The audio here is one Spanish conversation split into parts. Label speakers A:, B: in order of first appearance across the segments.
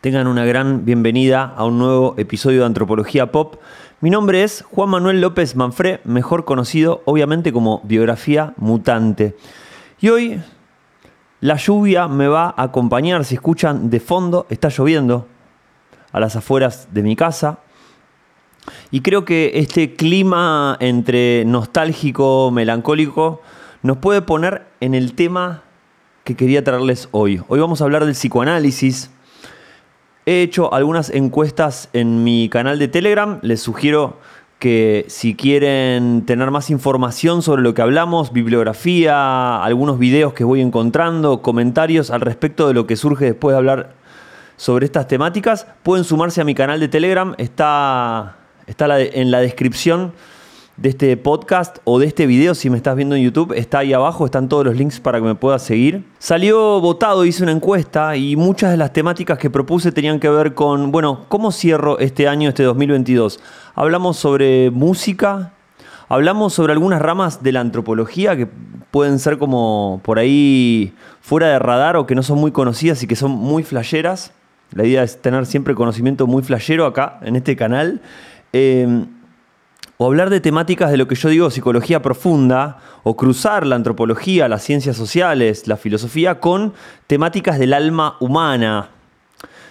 A: Tengan una gran bienvenida a un nuevo episodio de Antropología Pop. Mi nombre es Juan Manuel López Manfré, mejor conocido obviamente como Biografía Mutante. Y hoy la lluvia me va a acompañar, si escuchan de fondo, está lloviendo a las afueras de mi casa. Y creo que este clima entre nostálgico, melancólico, nos puede poner en el tema que quería traerles hoy. Hoy vamos a hablar del psicoanálisis, He hecho algunas encuestas en mi canal de Telegram. Les sugiero que si quieren tener más información sobre lo que hablamos, bibliografía, algunos videos que voy encontrando, comentarios al respecto de lo que surge después de hablar sobre estas temáticas, pueden sumarse a mi canal de Telegram. Está, está en la descripción de este podcast o de este video, si me estás viendo en YouTube, está ahí abajo, están todos los links para que me puedas seguir. Salió votado, hice una encuesta y muchas de las temáticas que propuse tenían que ver con, bueno, ¿cómo cierro este año, este 2022? Hablamos sobre música, hablamos sobre algunas ramas de la antropología que pueden ser como por ahí fuera de radar o que no son muy conocidas y que son muy flasheras. La idea es tener siempre conocimiento muy flashero acá en este canal. Eh, o hablar de temáticas de lo que yo digo psicología profunda, o cruzar la antropología, las ciencias sociales, la filosofía con temáticas del alma humana.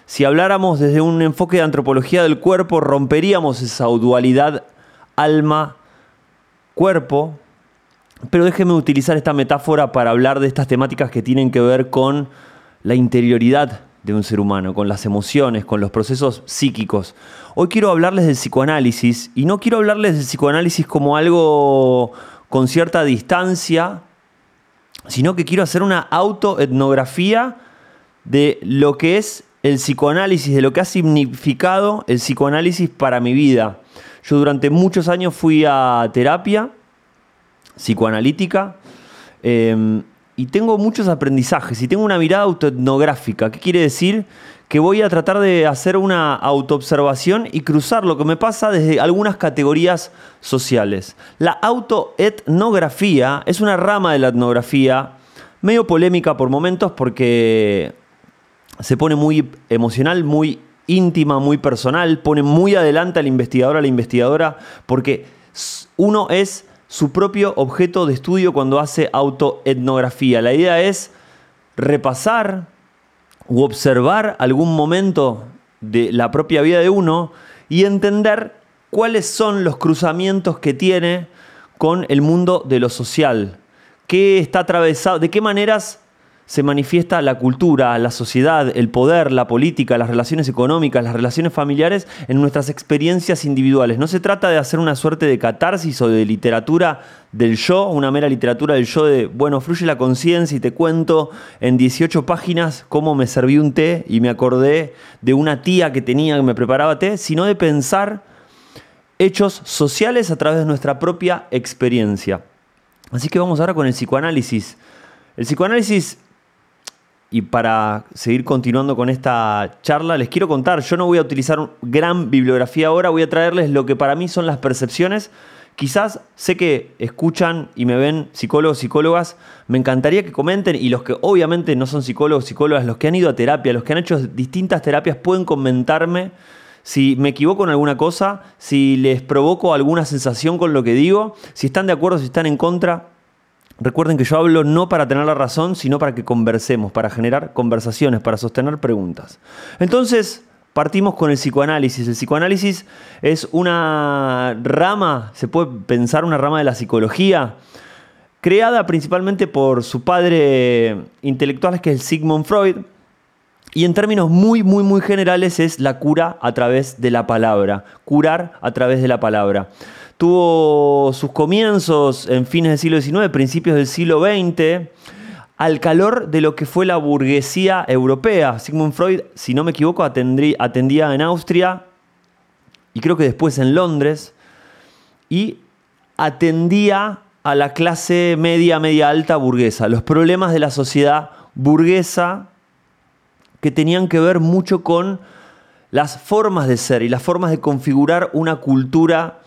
A: Si habláramos desde un enfoque de antropología del cuerpo, romperíamos esa dualidad alma-cuerpo. Pero déjeme utilizar esta metáfora para hablar de estas temáticas que tienen que ver con la interioridad de un ser humano, con las emociones, con los procesos psíquicos. Hoy quiero hablarles del psicoanálisis y no quiero hablarles del psicoanálisis como algo con cierta distancia, sino que quiero hacer una autoetnografía de lo que es el psicoanálisis, de lo que ha significado el psicoanálisis para mi vida. Yo durante muchos años fui a terapia psicoanalítica. Em, y tengo muchos aprendizajes y tengo una mirada autoetnográfica. ¿Qué quiere decir? Que voy a tratar de hacer una autoobservación y cruzar lo que me pasa desde algunas categorías sociales. La autoetnografía es una rama de la etnografía medio polémica por momentos porque se pone muy emocional, muy íntima, muy personal, pone muy adelante al investigador, a la investigadora, porque uno es su propio objeto de estudio cuando hace autoetnografía. La idea es repasar u observar algún momento de la propia vida de uno y entender cuáles son los cruzamientos que tiene con el mundo de lo social, qué está atravesado, de qué maneras se manifiesta la cultura, la sociedad, el poder, la política, las relaciones económicas, las relaciones familiares en nuestras experiencias individuales. No se trata de hacer una suerte de catarsis o de literatura del yo, una mera literatura del yo de, bueno, fluye la conciencia y te cuento en 18 páginas cómo me serví un té y me acordé de una tía que tenía que me preparaba té, sino de pensar hechos sociales a través de nuestra propia experiencia. Así que vamos ahora con el psicoanálisis. El psicoanálisis y para seguir continuando con esta charla, les quiero contar, yo no voy a utilizar gran bibliografía ahora, voy a traerles lo que para mí son las percepciones. Quizás sé que escuchan y me ven psicólogos, psicólogas, me encantaría que comenten y los que obviamente no son psicólogos, psicólogas, los que han ido a terapia, los que han hecho distintas terapias, pueden comentarme si me equivoco en alguna cosa, si les provoco alguna sensación con lo que digo, si están de acuerdo, si están en contra, Recuerden que yo hablo no para tener la razón, sino para que conversemos, para generar conversaciones, para sostener preguntas. Entonces, partimos con el psicoanálisis. El psicoanálisis es una rama, se puede pensar una rama de la psicología, creada principalmente por su padre intelectual, que es Sigmund Freud, y en términos muy, muy, muy generales es la cura a través de la palabra, curar a través de la palabra tuvo sus comienzos en fines del siglo XIX, principios del siglo XX, al calor de lo que fue la burguesía europea. Sigmund Freud, si no me equivoco, atendía en Austria y creo que después en Londres, y atendía a la clase media, media alta burguesa, los problemas de la sociedad burguesa que tenían que ver mucho con las formas de ser y las formas de configurar una cultura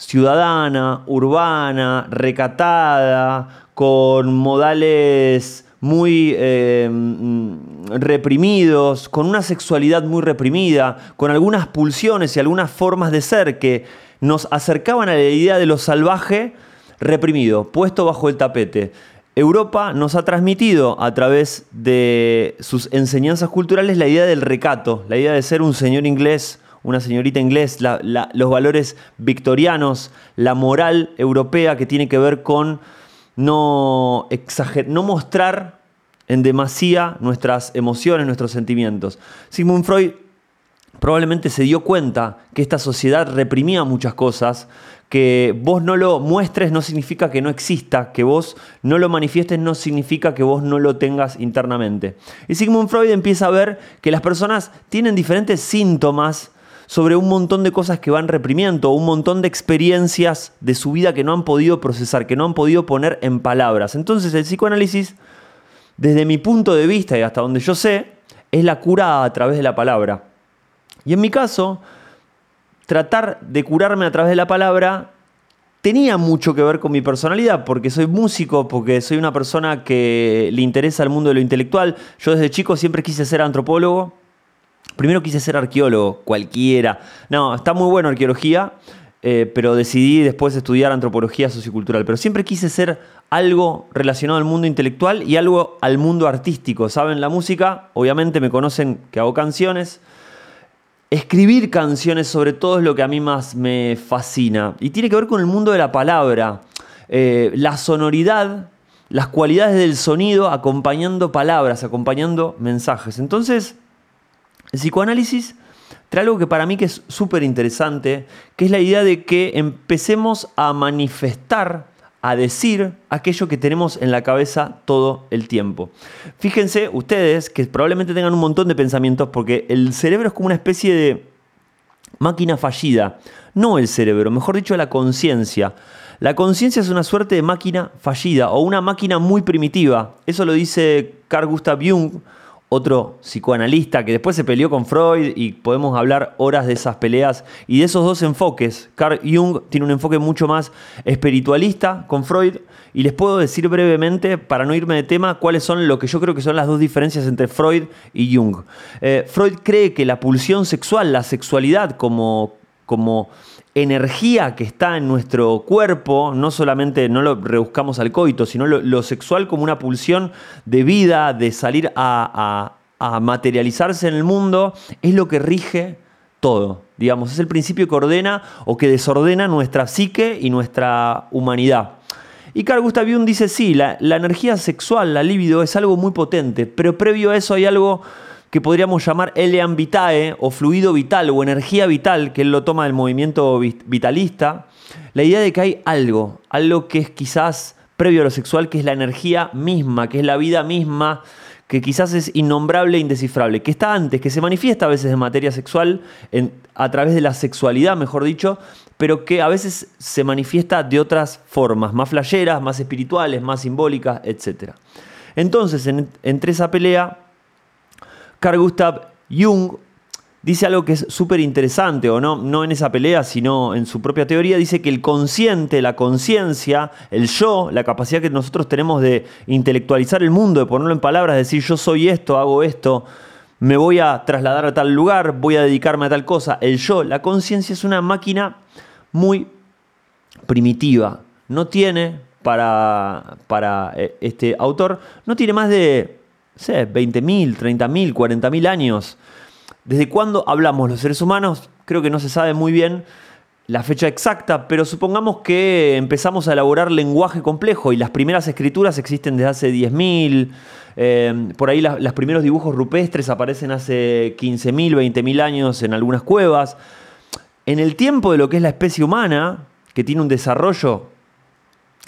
A: ciudadana, urbana, recatada, con modales muy mm, reprimidos, con una sexualidad muy reprimida, con algunas pulsiones y algunas formas de ser que nos acercaban a la idea de lo salvaje reprimido, puesto bajo el tapete. Europa nos ha transmitido a través de sus enseñanzas culturales la idea del recato, la idea de ser un señor inglés, una señorita inglés, los valores victorianos, la moral europea que tiene que ver con no, no mostrar en demasía nuestras emociones, nuestros sentimientos. Sigmund Freud probablemente se dio cuenta que esta sociedad reprimía muchas cosas, que vos no lo muestres no significa que no exista, que vos no lo manifiestes no significa que vos no lo tengas internamente. Y Sigmund Freud empieza a ver que las personas tienen diferentes síntomas sobre un montón de cosas que van reprimiendo, un montón de experiencias de su vida que no han podido procesar, que no han podido poner en palabras. Entonces el psicoanálisis, desde mi punto de vista y hasta donde yo sé, es la cura a través de la palabra. Y en mi caso, tratar de curarme a través de la palabra tenía mucho que ver con mi personalidad, porque soy músico, porque soy una persona que le interesa el mundo de lo intelectual. Yo desde chico siempre quise ser antropólogo, Primero quise ser arqueólogo, cualquiera. No, está muy bueno arqueología, eh, pero decidí después estudiar antropología sociocultural. Pero siempre quise ser algo relacionado al mundo intelectual y algo al mundo artístico. ¿Saben? La música, obviamente me conocen que hago canciones. Escribir canciones sobre todo es lo que a mí más me fascina. Y tiene que ver con el mundo de la palabra. Eh, la sonoridad, las cualidades del sonido acompañando palabras, acompañando mensajes. Entonces, el psicoanálisis trae algo que para mí que es súper interesante, que es la idea de que empecemos a manifestar, a decir aquello que tenemos en la cabeza todo el tiempo. Fíjense ustedes que probablemente tengan un montón de pensamientos porque el cerebro es como una especie de máquina fallida. No el cerebro, mejor dicho la conciencia. La conciencia es una suerte de máquina fallida o una máquina muy primitiva. Eso lo dice Carl Gustav Jung otro psicoanalista que después se peleó con Freud y podemos hablar horas de esas peleas y de esos dos enfoques. Carl Jung tiene un enfoque mucho más espiritualista con Freud y les puedo decir brevemente, para no irme de tema, cuáles son lo que yo creo que son las dos diferencias entre Freud y Jung. Eh, Freud cree que la pulsión sexual, la sexualidad como, como energía que está en nuestro cuerpo, no solamente no lo rebuscamos al coito, sino lo, sexual como una pulsión de vida, de salir a, materializarse en el mundo, es lo que rige todo. Digamos, es el principio que ordena o que desordena nuestra psique y nuestra humanidad. Y Carl Gustav Jung dice, sí, la, la energía sexual, la libido, es algo muy potente, pero previo a eso hay algo que podríamos llamar elean vitae o fluido vital o energía vital, que él lo toma del movimiento vitalista, la idea de que hay algo, algo que es quizás previo a lo sexual, que es la energía misma, que es la vida misma, que quizás es innombrable e indescifrable, que está antes, que se manifiesta a veces en materia sexual, a través de la sexualidad, mejor dicho, pero que a veces se manifiesta de otras formas, más flayeras, más espirituales, más simbólicas, etc. Entonces, entre esa pelea, Carl Gustav Jung dice algo que es súper interesante, o no, no en esa pelea, sino en su propia teoría, dice que el consciente, la conciencia, el yo, la capacidad que nosotros tenemos de intelectualizar el mundo, de ponerlo en palabras, decir yo soy esto, hago esto, me voy a trasladar a tal lugar, voy a dedicarme a tal cosa, el yo, la conciencia es una máquina muy primitiva, no tiene para, para eh, este autor, no tiene más de sé, 20.000, 30.000, 40.000 años. ¿Desde cuándo hablamos los seres humanos? Creo que no se sabe muy bien la fecha exacta, pero supongamos que empezamos a elaborar lenguaje complejo y las primeras escrituras existen desde hace 10.000, eh, por ahí los primeros dibujos rupestres aparecen hace 15.000, 20.000 años en algunas cuevas. En el tiempo de lo que es la especie humana, que tiene un desarrollo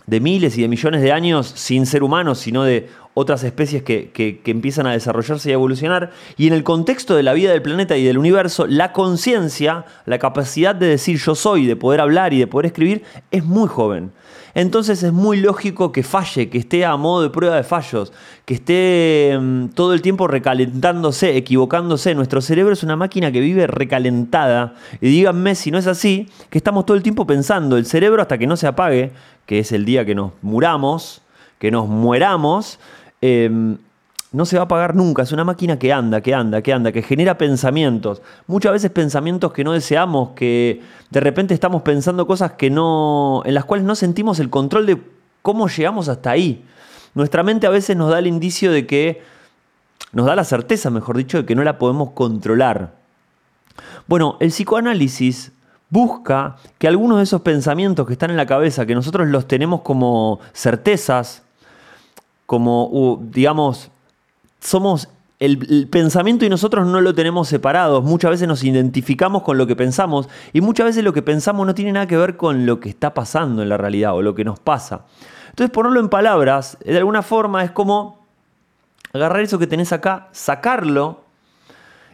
A: de miles y de millones de años sin ser humanos, sino de otras especies que, empiezan a desarrollarse y a evolucionar. Y en el contexto de la vida del planeta y del universo, la conciencia, la capacidad de decir yo soy, de poder hablar y de poder escribir, es muy joven. Entonces es muy lógico que falle, que esté a modo de prueba de fallos, que esté mm, todo el tiempo recalentándose, equivocándose. Nuestro cerebro es una máquina que vive recalentada. Y díganme si no es así, que estamos todo el tiempo pensando, el cerebro hasta que no se apague, que es el día que nos muramos, que nos mueramos, em, no se va a apagar nunca. Es una máquina que anda, que anda, que anda, que genera pensamientos. Muchas veces pensamientos que no deseamos, que de repente estamos pensando cosas que no, en las cuales no sentimos el control de cómo llegamos hasta ahí. Nuestra mente a veces nos da el indicio de que, nos da la certeza, mejor dicho, de que no la podemos controlar. Bueno, el psicoanálisis busca que algunos de esos pensamientos que están en la cabeza, que nosotros los tenemos como certezas, como, digamos, somos el, pensamiento y nosotros no lo tenemos separados. Muchas veces nos identificamos con lo que pensamos y muchas veces lo que pensamos no tiene nada que ver con lo que está pasando en la realidad o lo que nos pasa. Entonces, ponerlo en palabras, de alguna forma es como agarrar eso que tenés acá, sacarlo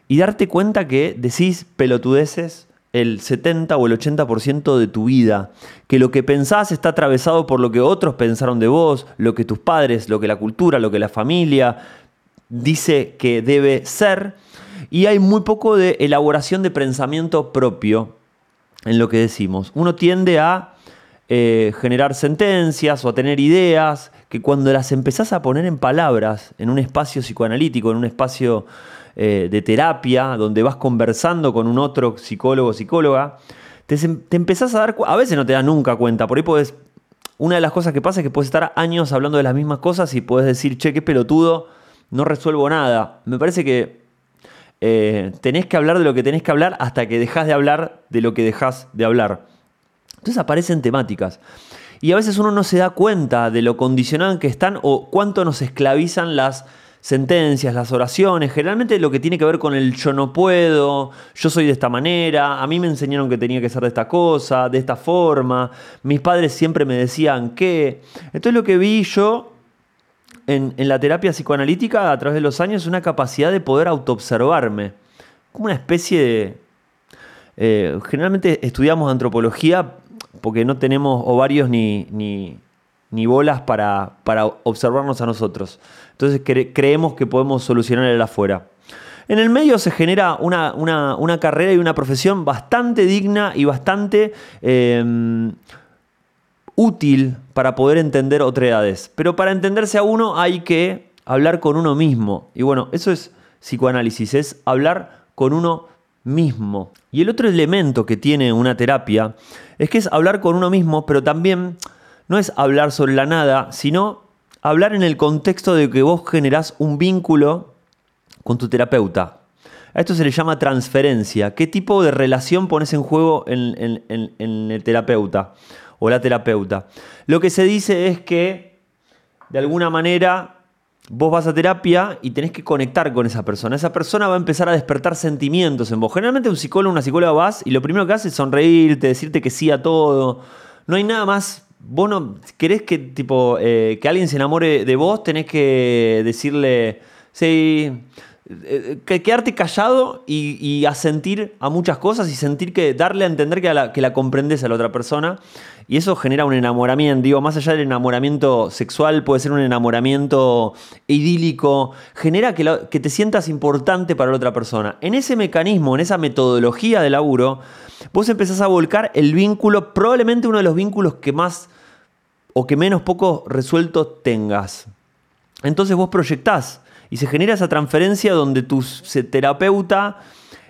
A: y darte cuenta que decís pelotudeces el 70 o el 80% de tu vida, que lo que pensás está atravesado por lo que otros pensaron de vos, lo que tus padres, lo que la cultura, lo que la familia, dice que debe ser, y hay muy poco de elaboración de pensamiento propio en lo que decimos. Uno tiende a eh, generar sentencias o a tener ideas que cuando las empezás a poner en palabras, en un espacio psicoanalítico, en un espacio eh, de terapia, donde vas conversando con un otro psicólogo o psicóloga, te, te, empezás a dar, a veces no te das nunca cuenta, por ahí puedes, una de las cosas que pasa es que puedes estar años hablando de las mismas cosas y puedes decir, che, qué pelotudo, no resuelvo nada. Me parece que eh, tenés que hablar de lo que tenés que hablar hasta que dejás de hablar de lo que dejás de hablar. Entonces aparecen temáticas. Y a veces uno no se da cuenta de lo condicionado que están o cuánto nos esclavizan las sentencias, las oraciones, generalmente lo que tiene que ver con el yo no puedo, yo soy de esta manera, a mí me enseñaron que tenía que ser de esta cosa, de esta forma, mis padres siempre me decían que. Entonces lo que vi yo en, la terapia psicoanalítica a través de los años una capacidad de poder autoobservarme, como una especie de... Eh, generalmente estudiamos antropología porque no tenemos ovarios ni, ni, bolas para, para, observarnos a nosotros. Entonces creemos que podemos solucionar el afuera. En el medio se genera una, una, carrera y una profesión bastante digna y bastante eh, útil para poder entender otredades. Pero para entenderse a uno hay que hablar con uno mismo. Y bueno, eso es psicoanálisis, es hablar con uno mismo. Y el otro elemento que tiene una terapia es que es hablar con uno mismo, pero también no es hablar sobre la nada, sino hablar en el contexto de que vos generás un vínculo con tu terapeuta. A esto se le llama transferencia. ¿Qué tipo de relación pones en juego en, en el terapeuta? o la terapeuta. Lo que se dice es que, de alguna manera, vos vas a terapia y tenés que conectar con esa persona. Esa persona va a empezar a despertar sentimientos en vos. Generalmente un psicólogo, una psicóloga vas y lo primero que hace es sonreírte, decirte que sí a todo. No hay nada más. Vos no querés que, tipo, eh, que alguien se enamore de vos, tenés que decirle, sí, eh, quedarte callado y, asentir a muchas cosas y sentir que darle a entender que la, que la comprendes a la otra persona. Y eso genera un enamoramiento, digo, más allá del enamoramiento sexual, puede ser un enamoramiento idílico, genera que, que te sientas importante para la otra persona. En ese mecanismo, en esa metodología de laburo, vos empezás a volcar el vínculo, probablemente uno de los vínculos que más o que menos poco resuelto tengas. Entonces vos proyectás y se genera esa transferencia donde tu terapeuta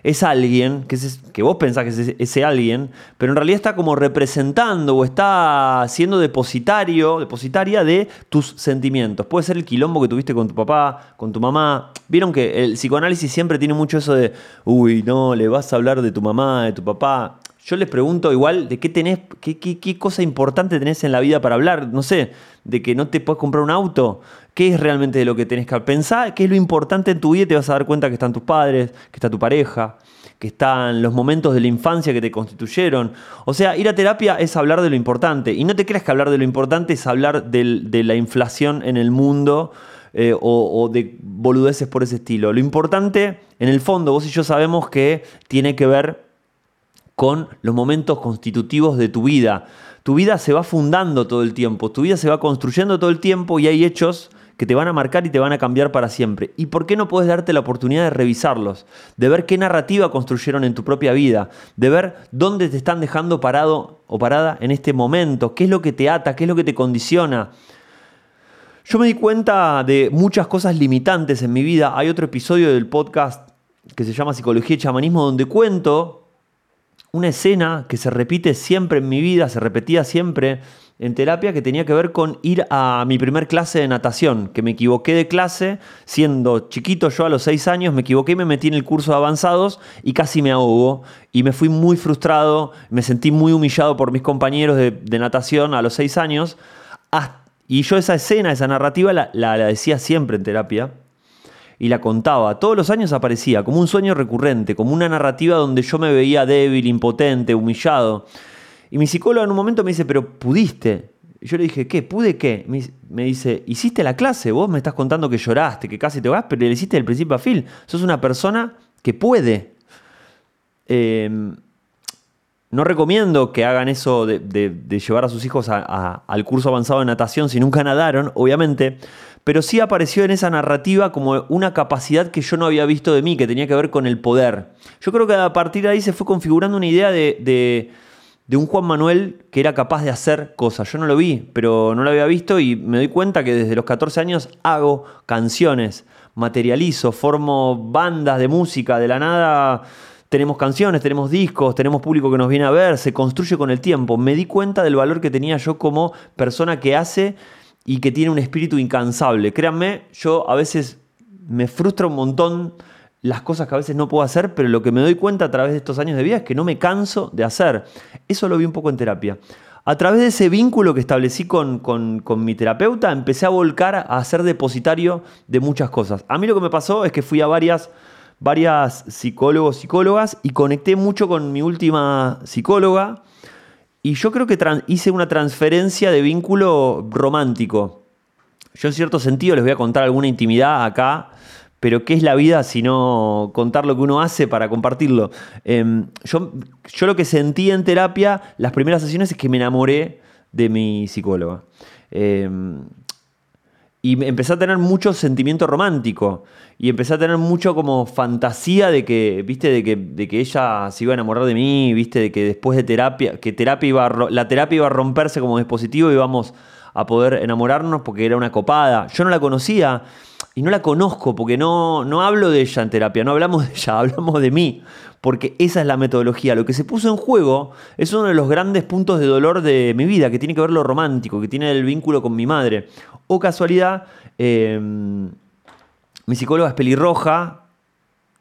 A: es alguien, que, que vos pensás que es ese alguien, pero en realidad está como representando o está siendo depositario, depositaria de tus sentimientos. Puede ser el quilombo que tuviste con tu papá, con tu mamá. Vieron que el psicoanálisis siempre tiene mucho eso de, uy, no, le vas a hablar de tu mamá, de tu papá. Yo les pregunto igual de qué tenés, qué, qué, cosa importante tenés en la vida para hablar. No sé, de que no te puedes comprar un auto. ¿Qué es realmente de lo que tenés que pensar? ¿Qué es lo importante en tu vida? Y te vas a dar cuenta que están tus padres, que está tu pareja, que están los momentos de la infancia que te constituyeron. O sea, ir a terapia es hablar de lo importante. Y no te creas que hablar de lo importante es hablar de la inflación en el mundo. Eh, o, o, de boludeces por ese estilo. Lo importante, en el fondo, vos y yo sabemos que tiene que ver con los momentos constitutivos de tu vida. Tu vida se va fundando todo el tiempo, tu vida se va construyendo todo el tiempo y hay hechos que te van a marcar y te van a cambiar para siempre. ¿Y por qué no puedes darte la oportunidad de revisarlos? De ver qué narrativa construyeron en tu propia vida, de ver dónde te están dejando parado o parada en este momento, qué es lo que te ata, qué es lo que te condiciona. Yo me di cuenta de muchas cosas limitantes en mi vida. Hay otro episodio del podcast que se llama Psicología y Chamanismo donde cuento una escena que se repite siempre en mi vida, se repetía siempre en terapia, que tenía que ver con ir a mi primer clase de natación, que me equivoqué de clase, siendo chiquito yo a los seis años, me equivoqué me metí en el curso de avanzados y casi me ahogo. Y me fui muy frustrado, me sentí muy humillado por mis compañeros de, natación a los seis años. y yo esa escena, esa narrativa la, la decía siempre en terapia y la contaba. Todos los años aparecía como un sueño recurrente, como una narrativa donde yo me veía débil, impotente, humillado. Y mi psicólogo en un momento me dice, pero pudiste. Y yo le dije, ¿qué? ¿Pude qué? Me dice, hiciste la clase, vos me estás contando que lloraste, que casi te vas, pero le hiciste del principio a fin. Sos una persona que puede. Em, no recomiendo que hagan eso de, llevar a sus hijos al curso avanzado de natación si nunca nadaron, obviamente, pero sí apareció en esa narrativa como una capacidad que yo no había visto de mí, que tenía que ver con el poder. Yo creo que a partir de ahí se fue configurando una idea de, un Juan Manuel que era capaz de hacer cosas. Yo no lo vi, pero no lo había visto y me doy cuenta que desde los 14 años hago canciones, materializo, formo bandas de música, de la nada tenemos canciones, tenemos discos, tenemos público que nos viene a ver, se construye con el tiempo. Me di cuenta del valor que tenía yo como persona que hace y que tiene un espíritu incansable. Créanme, yo a veces me frustra un montón las cosas que a veces no puedo hacer, pero lo que me doy cuenta a través de estos años de vida es que no me canso de hacer. Eso lo vi un poco en terapia. A través de ese vínculo que establecí con, mi terapeuta, empecé a volcar a ser depositario de muchas cosas. A mí lo que me pasó es que fui a varias, varias psicólogos, psicólogas y conecté mucho con mi última psicóloga y yo creo que hice una transferencia de vínculo romántico. Yo en cierto sentido les voy a contar alguna intimidad acá, pero ¿qué es la vida si no contar lo que uno hace para compartirlo? Em, yo, lo que sentí en terapia las primeras sesiones es que me enamoré de mi psicóloga. Em, y empecé a tener mucho sentimiento romántico. Y empecé a tener mucho como fantasía de que, viste, de que, de que ella se iba a enamorar de mí, viste, de que después de terapia, que terapia iba la terapia iba a romperse como dispositivo y íbamos a poder enamorarnos porque era una copada. Yo no la conocía y no la conozco porque no, no hablo de ella en terapia, no hablamos de ella, hablamos de mí, porque esa es la metodología. Lo que se puso en juego es uno de los grandes puntos de dolor de mi vida, que tiene que ver lo romántico, que tiene el vínculo con mi madre. O casualidad, em, mi psicóloga es pelirroja.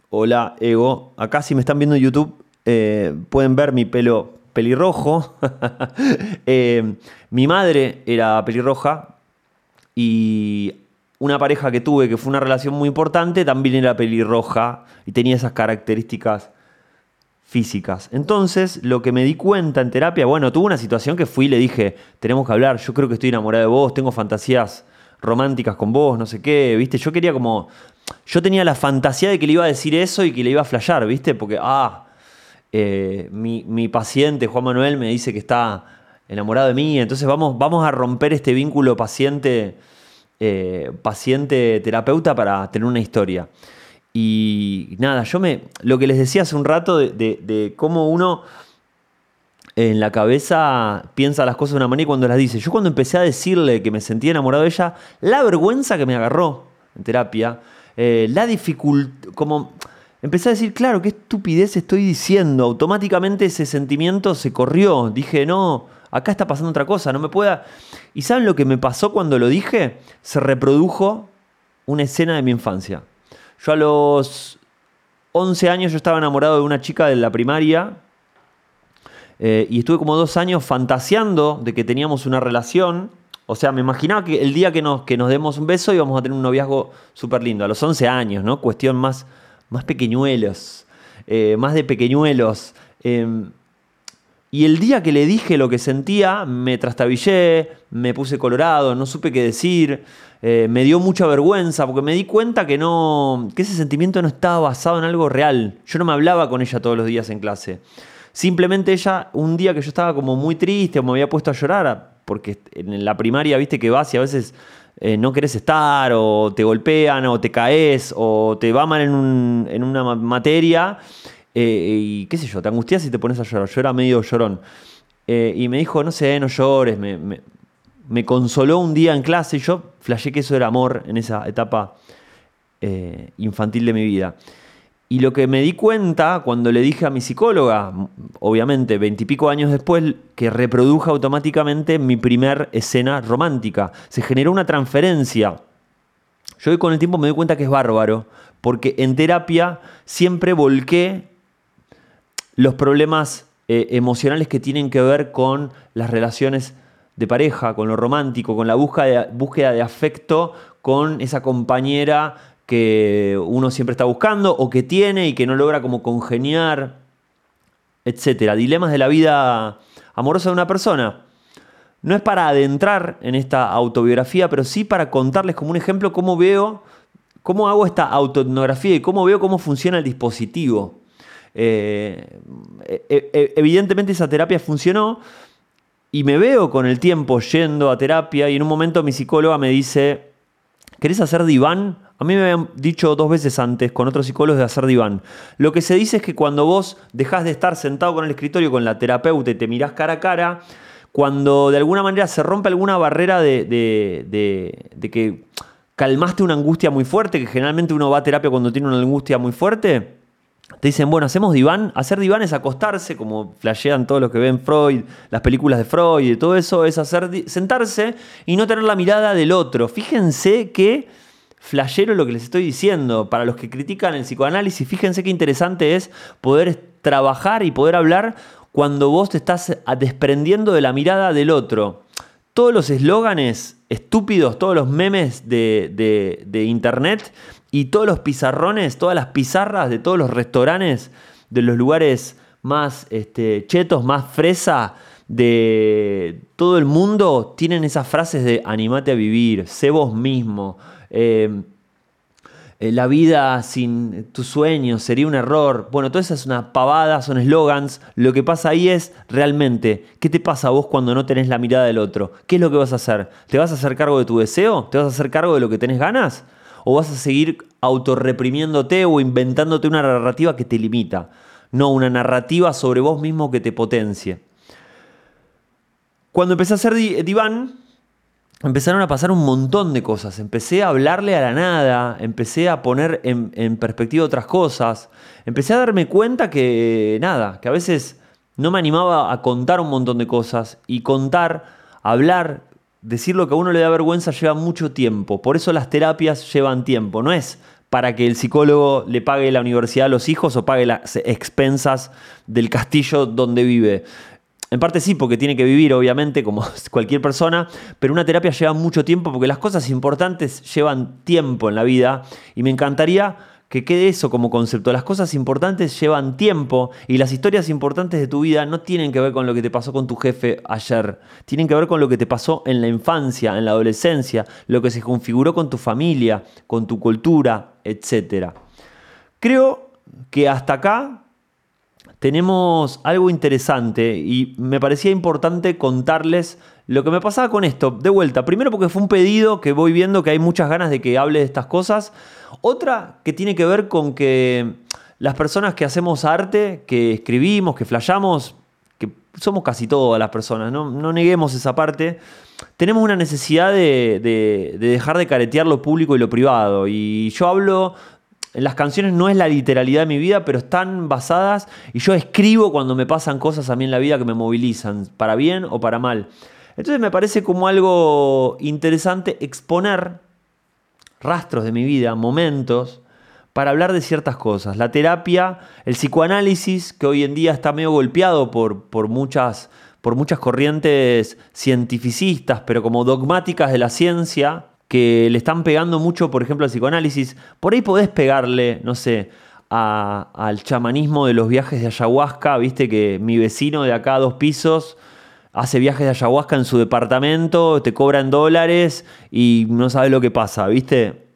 A: Hola, ego. Acá si me están viendo en YouTube, eh, pueden ver mi pelo pelirrojo. Em, mi madre era pelirroja y una pareja que tuve que fue una relación muy importante también era pelirroja y tenía esas características físicas. Entonces, lo que me di cuenta en terapia, bueno, tuve una situación que fui y le dije, tenemos que hablar, yo creo que estoy enamorado de vos, tengo fantasías románticas con vos, no sé qué, ¿viste? Yo quería como, yo tenía la fantasía de que le iba a decir eso y que le iba a flashear, ¿viste? Porque, ah, eh, mi, paciente, Juan Manuel, me dice que está enamorado de mí, entonces vamos, vamos a romper este vínculo paciente, eh, paciente terapeuta para tener una historia. Y nada, yo me. Lo que les decía hace un rato de, cómo uno en la cabeza piensa las cosas de una manera y cuando las dice. Yo cuando empecé a decirle que me sentía enamorado de ella, la vergüenza que me agarró en terapia, eh, la dificultad, como empecé a decir, claro, qué estupidez estoy diciendo. Automáticamente ese sentimiento se corrió. Dije, no, acá está pasando otra cosa, no me pueda. ¿Y saben lo que me pasó cuando lo dije? Se reprodujo una escena de mi infancia. Yo a los 11 años yo estaba enamorado de una chica de la primaria eh, y estuve como dos años fantaseando de que teníamos una relación. O sea, me imaginaba que el día que nos, que nos demos un beso íbamos a tener un noviazgo súper lindo. A los 11 años, ¿no? Cuestión más, más pequeñuelos, eh, más de pequeñuelos. Em, y el día que le dije lo que sentía, me trastabillé, me puse colorado, no supe qué decir. Eh, me dio mucha vergüenza porque me di cuenta que, no, que ese sentimiento no estaba basado en algo real. Yo no me hablaba con ella todos los días en clase. Simplemente ella, un día que yo estaba como muy triste o me había puesto a llorar, porque en la primaria, viste que vas y a veces eh, no querés estar, o te golpean, o te caes, o te va mal en, una materia, eh, y qué sé yo, te angustias y te pones a llorar. Yo era medio llorón. y me dijo, no sé, no llores, me, me consoló un día en clase. Yo flashé que eso era amor en esa etapa eh, infantil de mi vida. Y lo que me di cuenta cuando le dije a mi psicóloga, obviamente veintipico años después, que reproduje automáticamente mi primer escena romántica. Se generó una transferencia. Yo hoy con el tiempo me doy cuenta que es bárbaro, porque en terapia siempre volqué los problemas eh, emocionales que tienen que ver con las relaciones de pareja, con lo romántico, con la búsqueda de afecto con esa compañera que uno siempre está buscando o que tiene y que no logra como congeniar, etcétera. Dilemas de la vida amorosa de una persona. No es para adentrar en esta autobiografía, pero sí para contarles como un ejemplo cómo veo, cómo hago esta autoetnografía y cómo veo cómo funciona el dispositivo. Eh, e, e, evidentemente esa terapia funcionó y me veo con el tiempo yendo a terapia y en un momento mi psicóloga me dice, ¿querés hacer diván? A mí me habían dicho dos veces antes con otros psicólogos de hacer diván. Lo que se dice es que cuando vos dejás de estar sentado con el escritorio con la terapeuta y te mirás cara a cara, cuando de alguna manera se rompe alguna barrera de, de, que calmaste una angustia muy fuerte, que generalmente uno va a terapia cuando tiene una angustia muy fuerte, te dicen, bueno, hacemos diván. Hacer diván es acostarse, como flashean todos los que ven Freud, las películas de Freud y todo eso, es hacer, sentarse y no tener la mirada del otro. Fíjense que flashero lo que les estoy diciendo. Para los que critican el psicoanálisis, fíjense qué interesante es poder trabajar y poder hablar cuando vos te estás desprendiendo de la mirada del otro. Todos los eslóganes estúpidos, todos los memes de, internet y todos los pizarrones, todas las pizarras de todos los restaurantes de los lugares más este, chetos, más fresa de todo el mundo, tienen esas frases de animate a vivir, sé vos mismo, eh, la vida sin tus sueños sería un error. Bueno, todo eso es una pavada, son eslogans. Lo que pasa ahí es realmente, ¿qué te pasa a vos cuando no tenés la mirada del otro? ¿Qué es lo que vas a hacer? ¿Te vas a hacer cargo de tu deseo? ¿Te vas a hacer cargo de lo que tenés ganas? ¿O vas a seguir autorreprimiéndote o inventándote una narrativa que te limita? No, una narrativa sobre vos mismo que te potencie. Cuando empecé a hacer diván, empezaron a pasar un montón de cosas. Empecé a hablarle a la nada, empecé a poner en, perspectiva otras cosas, empecé a darme cuenta que nada, que a veces no me animaba a contar un montón de cosas y contar, hablar, decir lo que a uno le da vergüenza lleva mucho tiempo. Por eso las terapias llevan tiempo. No es para que el psicólogo le pague la universidad a los hijos o pague las expensas del castillo donde vive. En parte sí, porque tiene que vivir, obviamente, como cualquier persona, pero una terapia lleva mucho tiempo porque las cosas importantes llevan tiempo en la vida y me encantaría que quede eso como concepto. Las cosas importantes llevan tiempo y las historias importantes de tu vida no tienen que ver con lo que te pasó con tu jefe ayer, tienen que ver con lo que te pasó en la infancia, en la adolescencia, lo que se configuró con tu familia, con tu cultura, etc. Creo que hasta acá tenemos algo interesante y me parecía importante contarles lo que me pasaba con esto. De vuelta, primero porque fue un pedido que voy viendo que hay muchas ganas de que hable de estas cosas. Otra que tiene que ver con que las personas que hacemos arte, que escribimos, que flayamos, que somos casi todas las personas, no, neguemos esa parte, tenemos una necesidad de, de dejar de caretear lo público y lo privado. Y yo hablo las canciones no es la literalidad de mi vida, pero están basadas y yo escribo cuando me pasan cosas a mí en la vida que me movilizan, para bien o para mal. Entonces me parece como algo interesante exponer rastros de mi vida, momentos, para hablar de ciertas cosas. La terapia, el psicoanálisis, que hoy en día está medio golpeado por, por, muchas, por muchas corrientes cientificistas, pero como dogmáticas de la ciencia, que le están pegando mucho, por ejemplo, al psicoanálisis, por ahí podés pegarle, no sé, al chamanismo de los viajes de ayahuasca, viste que mi vecino de acá a dos pisos hace viajes de ayahuasca en su departamento, te cobra en dólares y no sabes lo que pasa, viste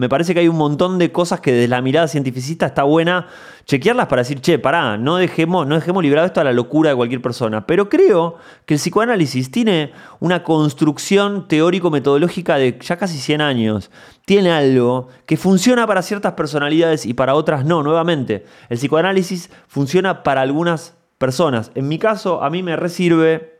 A: me parece que hay un montón de cosas que desde la mirada cientificista está buena chequearlas para decir, che, pará, no dejemos, no dejemos librado esto a la locura de cualquier persona. Pero creo que el psicoanálisis tiene una construcción teórico-metodológica de ya casi 100 años. Tiene algo que funciona para ciertas personalidades y para otras no. Nuevamente, el psicoanálisis funciona para algunas personas. En mi caso, a mí me resirve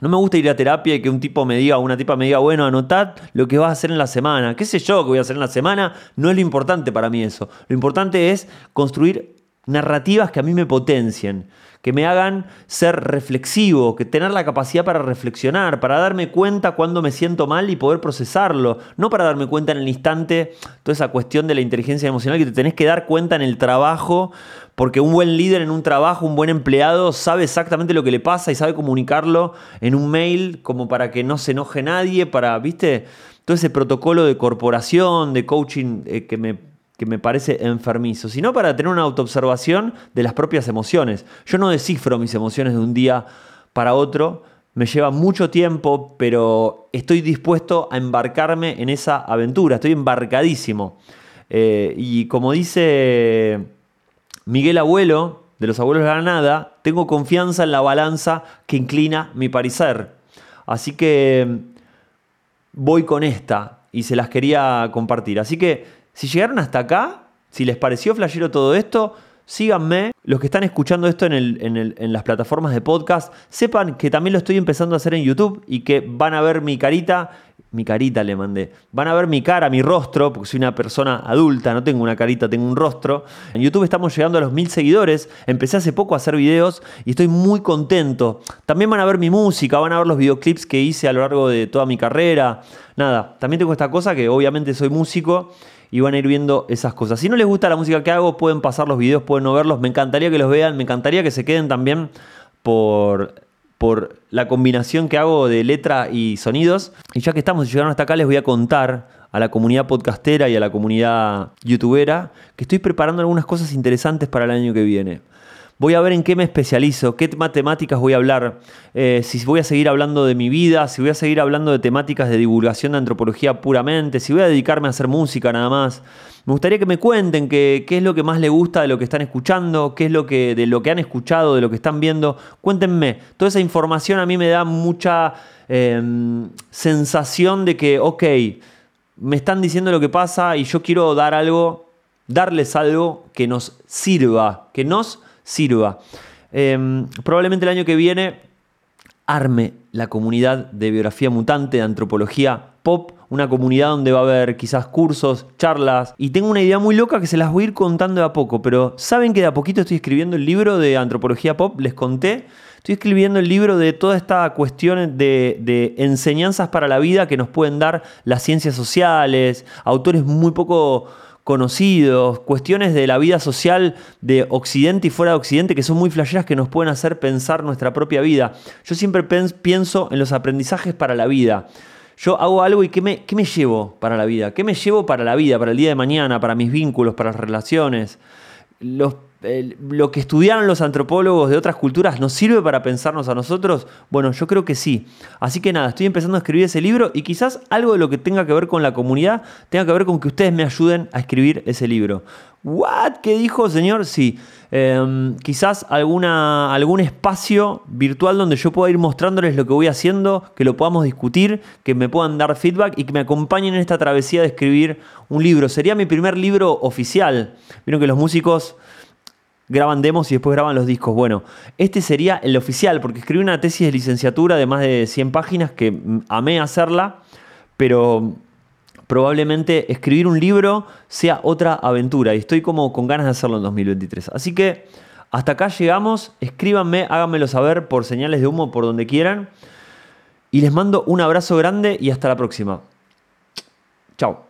A: No me gusta ir a terapia y que un tipo me diga, una tipa me diga, bueno, anotad lo que vas a hacer en la semana. ¿Qué sé yo que voy a hacer en la semana? No es lo importante para mí eso. Lo importante es construir narrativas que a mí me potencien, que me hagan ser reflexivo, que tener la capacidad para reflexionar, para darme cuenta cuando me siento mal y poder procesarlo, no para darme cuenta en el instante, toda esa cuestión de la inteligencia emocional que te tenés que dar cuenta en el trabajo, porque un buen líder en un trabajo, un buen empleado, sabe exactamente lo que le pasa y sabe comunicarlo en un mail como para que no se enoje nadie, para, viste, todo ese protocolo de corporación, de coaching eh, que me que me parece enfermizo, sino para tener una autoobservación de las propias emociones. Yo no descifro mis emociones de un día para otro, me lleva mucho tiempo, pero estoy dispuesto a embarcarme en esa aventura, estoy embarcadísimo. Eh, y como dice Miguel Abuelo, de los Abuelos de la Nada, tengo confianza en la balanza que inclina mi parecer. Así que voy con esta y se las quería compartir. Así que si llegaron hasta acá, si les pareció flashero todo esto, síganme. Los que están escuchando esto en, las plataformas de podcast, sepan que también lo estoy empezando a hacer en YouTube y que van a ver mi carita. Mi carita le mandé. Van a ver mi cara, mi rostro, porque soy una persona adulta, no tengo una carita, tengo un rostro. En YouTube estamos llegando a los mil seguidores. Empecé hace poco a hacer videos y estoy muy contento. También van a ver mi música, van a ver los videoclips que hice a lo largo de toda mi carrera. Nada, también tengo esta cosa que obviamente soy músico y van a ir viendo esas cosas. Si no les gusta la música que hago, pueden pasar los videos, pueden no verlos. Me encantaría que los vean, me encantaría que se queden también por, por la combinación que hago de letra y sonidos. Y ya que estamos y llegaron hasta acá, les voy a contar a la comunidad podcastera y a la comunidad youtubera que estoy preparando algunas cosas interesantes para el año que viene. Voy a ver en qué me especializo, qué matemáticas voy a hablar, eh, si voy a seguir hablando de mi vida, si voy a seguir hablando de temáticas de divulgación de antropología puramente, si voy a dedicarme a hacer música nada más. Me gustaría que me cuenten qué, es lo que más les gusta de lo que están escuchando, qué es lo que, de lo que han escuchado, de lo que están viendo. Cuéntenme. Toda esa información a mí me da mucha em, sensación de que, ok, me están diciendo lo que pasa y yo quiero dar algo, darles algo que nos sirva, que nos sirva. Em, probablemente el año que viene arme la comunidad de biografía mutante, de antropología pop, una comunidad donde va a haber quizás cursos, charlas, y tengo una idea muy loca que se las voy a ir contando de a poco, pero ¿saben que de a poquito estoy escribiendo el libro de antropología pop? Les conté. Estoy escribiendo el libro de toda esta cuestión de, de enseñanzas para la vida que nos pueden dar las ciencias sociales, autores muy poco conocidos, cuestiones de la vida social de Occidente y fuera de Occidente que son muy flasheras que nos pueden hacer pensar nuestra propia vida. Yo siempre pienso en los aprendizajes para la vida. Yo hago algo y ¿qué me, ¿qué me llevo para la vida? ¿Qué me llevo para la vida, para el día de mañana, para mis vínculos, para las relaciones? Los lo que estudiaron los antropólogos de otras culturas nos sirve para pensarnos a nosotros? Bueno, yo creo que sí. Así que nada, estoy empezando a escribir ese libro y quizás algo de lo que tenga que ver con la comunidad tenga que ver con que ustedes me ayuden a escribir ese libro. ¿What? ¿Qué dijo, señor? Sí. Em, quizás alguna, algún espacio virtual donde yo pueda ir mostrándoles lo que voy haciendo, que lo podamos discutir, que me puedan dar feedback y que me acompañen en esta travesía de escribir un libro. Sería mi primer libro oficial. Vieron que los músicos graban demos y después graban los discos. Bueno, este sería el oficial, porque escribí una tesis de licenciatura de más de 100 páginas que amé hacerla, pero probablemente escribir un libro sea otra aventura y estoy como con ganas de hacerlo en 2023. Así que hasta acá llegamos, escríbanme, háganmelo saber por señales de humo, por donde quieran. Y les mando un abrazo grande y hasta la próxima. Chao.